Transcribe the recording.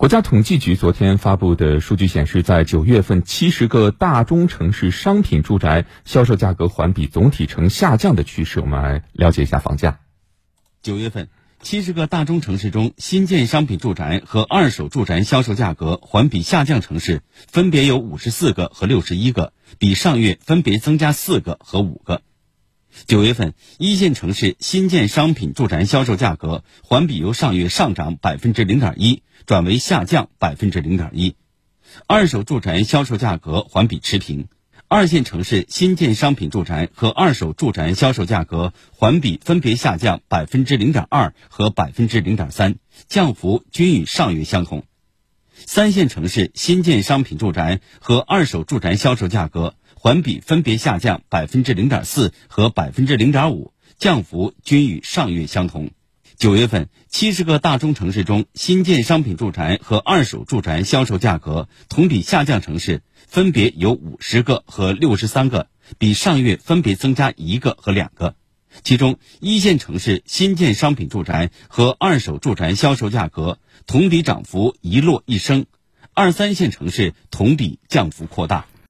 国家统计局昨天发布的数据显示，在九月份，七十个大中城市商品住宅销售价格环比总体呈下降的趋势。我们来了解一下房价。九月份，七十个大中城市中，新建商品住宅和二手住宅销售价格环比下降城市分别有五十四个和六十一个，比上月分别增加四个和五个。九月份，一线城市新建商品住宅销售价格环比由上月上涨百分之零点一转为下降百分之零点一，二手住宅销售价格环比持平。二线城市新建商品住宅和二手住宅销售价格环比分别下降百分之零点二和百分之零点三，降幅均与上月相同。三线城市新建商品住宅和二手住宅销售价格。环比分别下降百分之零点四和百分之零点五，降幅均与上月相同。九月份，七十个大中城市中，新建商品住宅和二手住宅销售价格同比下降城市分别有五十个和六十三个，比上月分别增加一个和两个。其中，一线城市新建商品住宅和二手住宅销售价格同比涨幅一落一升，二三线城市同比降幅扩大。